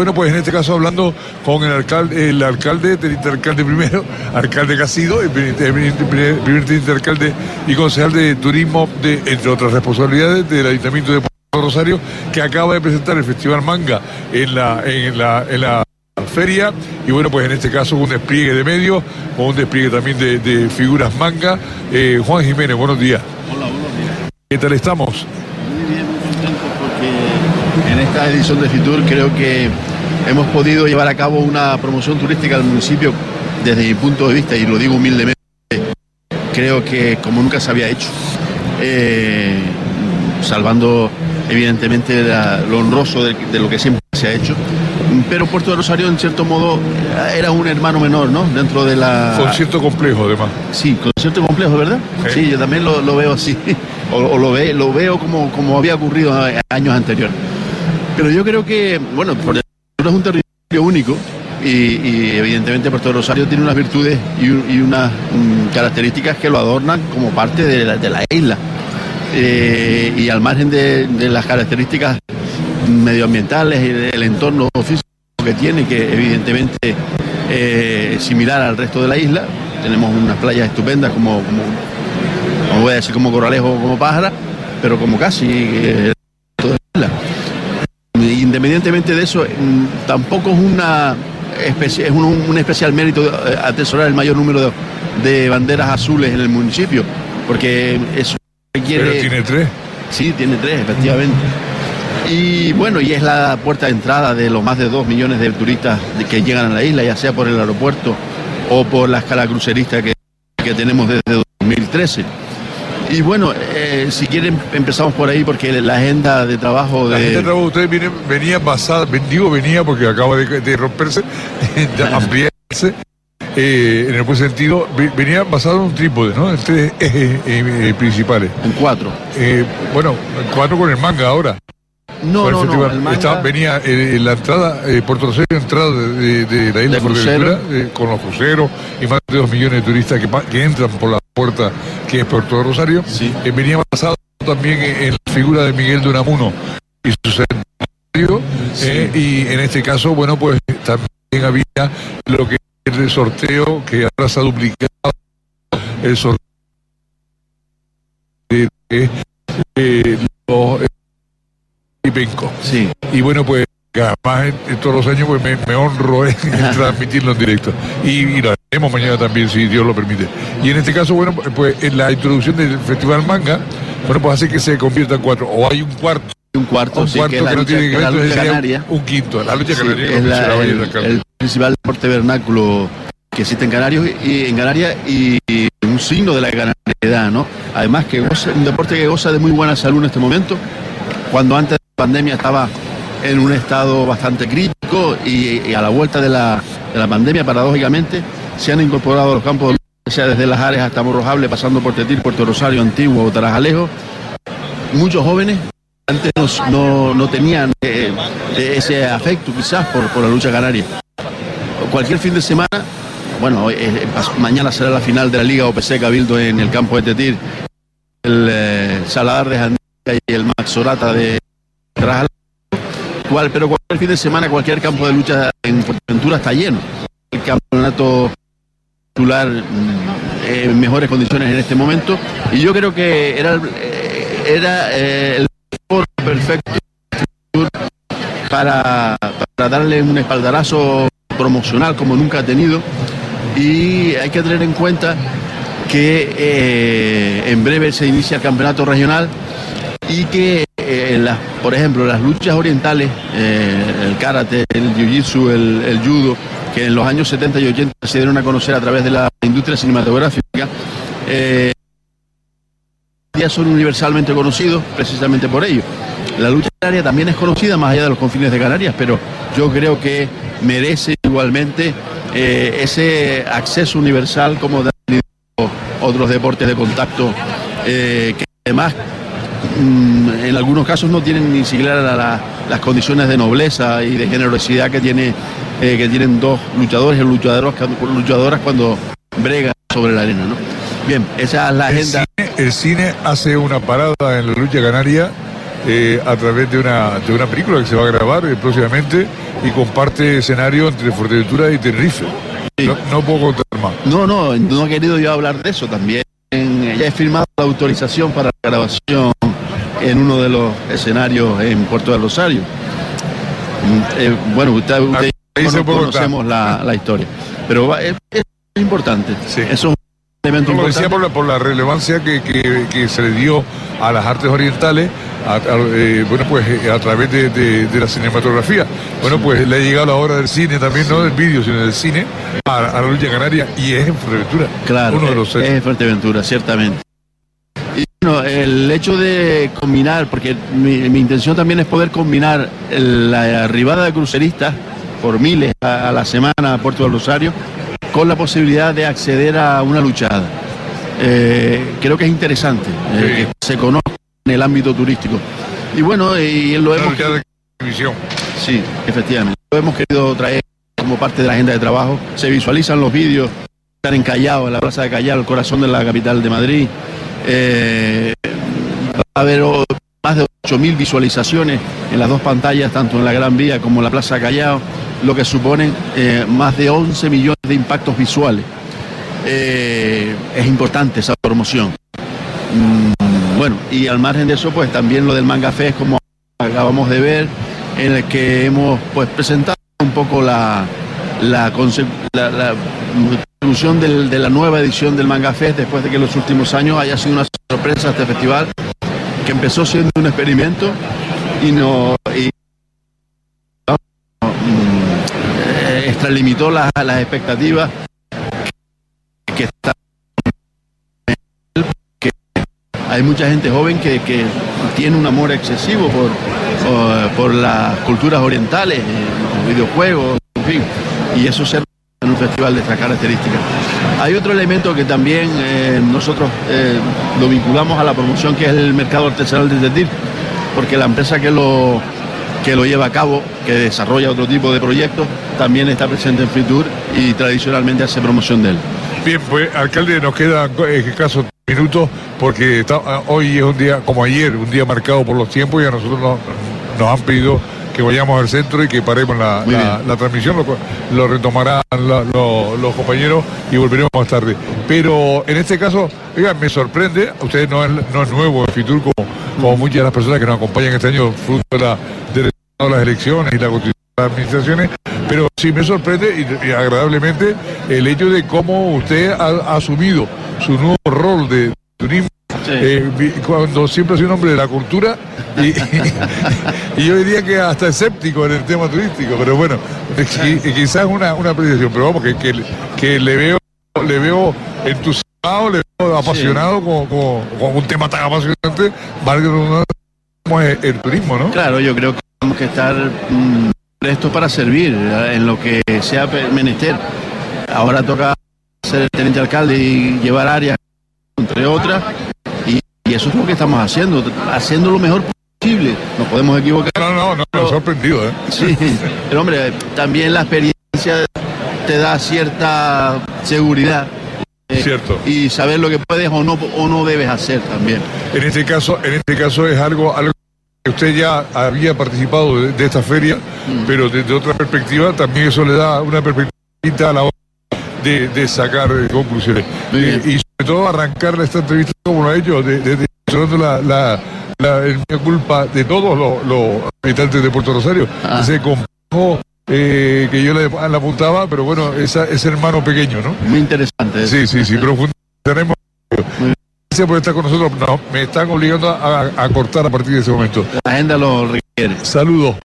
Bueno, pues en este caso hablando con el alcalde, el alcalde, teniente alcalde primero, alcalde Casido, el primer, alcalde y concejal de turismo, de, entre otras responsabilidades, del Ayuntamiento de Puerto Rosario, que acaba de presentar el Festival Manga en la, en la, en la feria. Y bueno pues en este caso un despliegue de medios con un despliegue también de, de figuras manga. Eh, Juan Jiménez buenos días. Hola buenos días. ¿qué tal estamos? muy bien muy contento porque en esta edición de Fitur creo que hemos podido llevar a cabo una promoción turística al municipio desde mi punto de vista y lo digo humildemente creo que como nunca se había hecho eh, salvando evidentemente la, lo honroso de, de lo que siempre se ha hecho pero Puerto de Rosario en cierto modo era un hermano menor, ¿no? Dentro de la... Concierto complejo además. Sí, concierto complejo, ¿verdad? Sí, sí yo también lo, lo, veo así, o, o, lo, ve, lo veo como, como había ocurrido años anteriores. Pero yo creo que, bueno, Puerto es un territorio único y, y, evidentemente Puerto Rosario tiene unas virtudes y, unas características que lo adornan como parte de la, isla. Eh, y al margen de, las características medioambientales y del entorno físico que tiene, que evidentemente eh, es similar al resto de la isla. Tenemos unas playas estupendas como, como, voy a decir, como Corralejo o como Pájara, pero como casi eh, toda la isla. Independientemente de eso, tampoco es una es un, un, especial mérito atesorar el mayor número de, de, banderas azules en el municipio, porque eso requiere... Pero tiene tres. Sí, tiene tres, efectivamente. Y bueno, y es la puerta de entrada de los más de dos millones de turistas que llegan a la isla, ya sea por el aeropuerto o por la escala crucerista que, que tenemos desde 2013. Y bueno, eh, si quieren empezamos por ahí porque la agenda de trabajo de... La agenda de trabajo de ustedes viene, venía basada, digo venía porque acaba de, de romperse, de ampliarse, eh, en el buen sentido, venía basado en un trípode, ¿no? En tres ejes eh, principales. En cuatro. bueno, en cuatro con el manga ahora. No, no, no, el manga... Estaba, venía eh, la entrada, eh, Puerto Rosario, entrada de, de, de la isla de eh, con los cruceros y más de dos millones de turistas que, que entran por la puerta que es Puerto Rosario. Sí. Eh, venía basado también en, la figura de Miguel de Unamuno y su centenario. Sí. y en este caso, bueno, pues también había lo que es el sorteo que ahora se ha duplicado, el sorteo de, de los y Penco. Sí. Y bueno, pues además en, todos los años pues me, me honro en, en transmitirlo en directo. Y, y, lo haremos mañana también, si Dios lo permite. Y en este caso, bueno, pues en la introducción del Festival Manga, bueno, pues hace que se convierta en cuatro. O hay un cuarto. Un cuarto, un sí, cuarto que, no tiene que lucha canaria. Un, un quinto. La lucha sí, canaria es la, el, el, principal deporte vernáculo que existe en Canarias y en Canarias y un signo de la canariedad, ¿no? Además que goza, un deporte que goza de muy buena salud en este momento, cuando antes de la pandemia estaba en un estado bastante crítico y, a la vuelta de la, de la, pandemia, paradójicamente, se han incorporado a los campos, sea desde Las Ares hasta Morrojable, pasando por Tetir, Puerto Rosario, Antiguo o Tarajalejo, muchos jóvenes antes no, no, tenían eh, ese afecto quizás por, por, la lucha canaria. Cualquier fin de semana, bueno, eh, mañana será la final de la Liga OPC Cabildo en el campo de Tetir, el eh, Saladar de Jandía y el Maxorata de Tarajalejo cual, pero cualquier fin de semana, cualquier campo de lucha en Fuerteventura está lleno. El campeonato titular eh, en mejores condiciones en este momento. Y yo creo que era, eh, era eh, el perfecto para, para darle un espaldarazo promocional como nunca ha tenido. Y hay que tener en cuenta que en breve se inicia el campeonato regional y que eh, por ejemplo, las luchas orientales, eh, el karate, el jiu-jitsu, el, judo, que en los años 70 y 80 se dieron a conocer a través de la industria cinematográfica, eh, ya son universalmente conocidos precisamente por ello. La lucha canaria también es conocida más allá de los confines de Canarias, pero yo creo que merece igualmente eh, ese acceso universal como de otros deportes de contacto que además en algunos casos no tienen ni siquiera la, la, las condiciones de nobleza y de generosidad que, tiene, eh, que tienen dos luchadores y luchadoras, luchadoras cuando bregan sobre la arena. ¿no? Bien, esa es la agenda. El cine, el cine hace una parada en la lucha canaria eh, a través de una, de una película que se va a grabar eh, próximamente y comparte escenario entre Fuerteventura y Tenerife. No, no, puedo contar más. No, no, no he querido yo hablar de eso también. Ya he firmado la autorización para la grabación en uno de los escenarios en Puerto del Rosario. Mm, eh, bueno, usted, usted no conocemos la, la, historia, pero es, es importante. Sí. Eso elemento Como decía por la, por la relevancia que, que, que, se le dio a las artes orientales, a, a, eh, bueno, pues eh, a través de, de, de, la cinematografía. Bueno, pues le ha llegado la hora del cine también, no del vídeo, sino del cine, a, a la lucha canaria, y es en Fuerteventura. Claro, uno de los es en Fuerteventura, ciertamente. Bueno, el hecho de combinar, porque mi, mi intención también es poder combinar la arribada de cruceristas por miles a, a la semana a Puerto del Rosario con la posibilidad de acceder a una luchada. Eh, creo que es interesante eh, que se conozca en el ámbito turístico. Y bueno, y lo hemos... Televisión. Sí, efectivamente. Lo hemos querido traer como parte de la agenda de trabajo. Se visualizan los vídeos, están en Callao, en la plaza de Callao, el corazón de la capital de Madrid. Eh, va a haber más de 8.000 visualizaciones en las dos pantallas, tanto en la Gran Vía como en la Plaza Callao lo que suponen eh, más de 11 millones de impactos visuales. Eh, es importante esa promoción. Mm, bueno, y al margen de eso, pues también lo del Manga Fest, como acabamos de ver, en el que hemos pues presentado un poco la, la, la, la conclusión del, de la nueva edición del Manga Fest, después de que en los últimos años haya sido una sorpresa este festival, que empezó siendo un experimento y no... Y extralimitó las, expectativas que está que hay mucha gente joven que, que tiene un amor excesivo por, por, por las culturas orientales, los videojuegos, en fin, y eso se en un festival de estas características. Hay otro elemento que también eh, nosotros eh, lo vinculamos a la promoción, que es el mercado artesanal de Tetir, porque la empresa que lo que lo lleva a cabo, que desarrolla otro tipo de proyectos, también está presente en Fitur y tradicionalmente hace promoción de él. Bien, pues alcalde, nos quedan escasos minutos porque está, hoy es un día, como ayer, un día marcado por los tiempos y a nosotros nos, nos han pedido que vayamos al centro y que paremos la, la, la transmisión, lo, lo retomarán la, lo, los compañeros y volveremos más tarde. Pero en este caso, oigan, me sorprende, usted no es, no es nuevo en Fitur como, como muchas de las personas que nos acompañan este año, fruto de, la, de las elecciones y la constitución de las administraciones, pero sí me sorprende y, y, agradablemente el hecho de cómo usted ha, ha asumido su nuevo rol de turismo Sí. Eh, cuando siempre ha sido un hombre de la cultura y, yo diría que hasta escéptico en el tema turístico, pero bueno, y, quizás una, una apreciación, pero vamos, que, que, que, le veo le veo entusiasmado, le veo apasionado sí. con, con, con, un tema tan apasionante, como es el turismo, ¿no? Claro, yo creo que tenemos que estar mmm, prestos para servir en lo que sea menester. Ahora toca ser el teniente alcalde y llevar áreas, entre otras, y eso es lo que estamos haciendo, haciendo lo mejor posible. Nos podemos equivocar. No, no, no, he sorprendido, ¿eh? Sí, pero hombre, también la experiencia te da cierta seguridad. Eh, Cierto. Y saber lo que puedes o no, o no debes hacer también. En este caso, en este caso es algo, algo que usted ya había participado de, de esta feria, mm. pero desde otra perspectiva también eso le da una perspectiva a la hora de, de sacar conclusiones. Eh, y sobre todo arrancar esta entrevista como lo ha hecho, de, de, la, la, la, culpa de todos los, los, habitantes de Puerto Rosario. Ah. Ese complejo eh, que yo le, le, apuntaba, pero bueno, esa, ese hermano pequeño, ¿no? Muy interesante. Sí, sí, sí, profundizaremos. Gracias por estar con nosotros. No, me están obligando a, a, cortar a partir de ese momento. La agenda lo requiere. Saludos.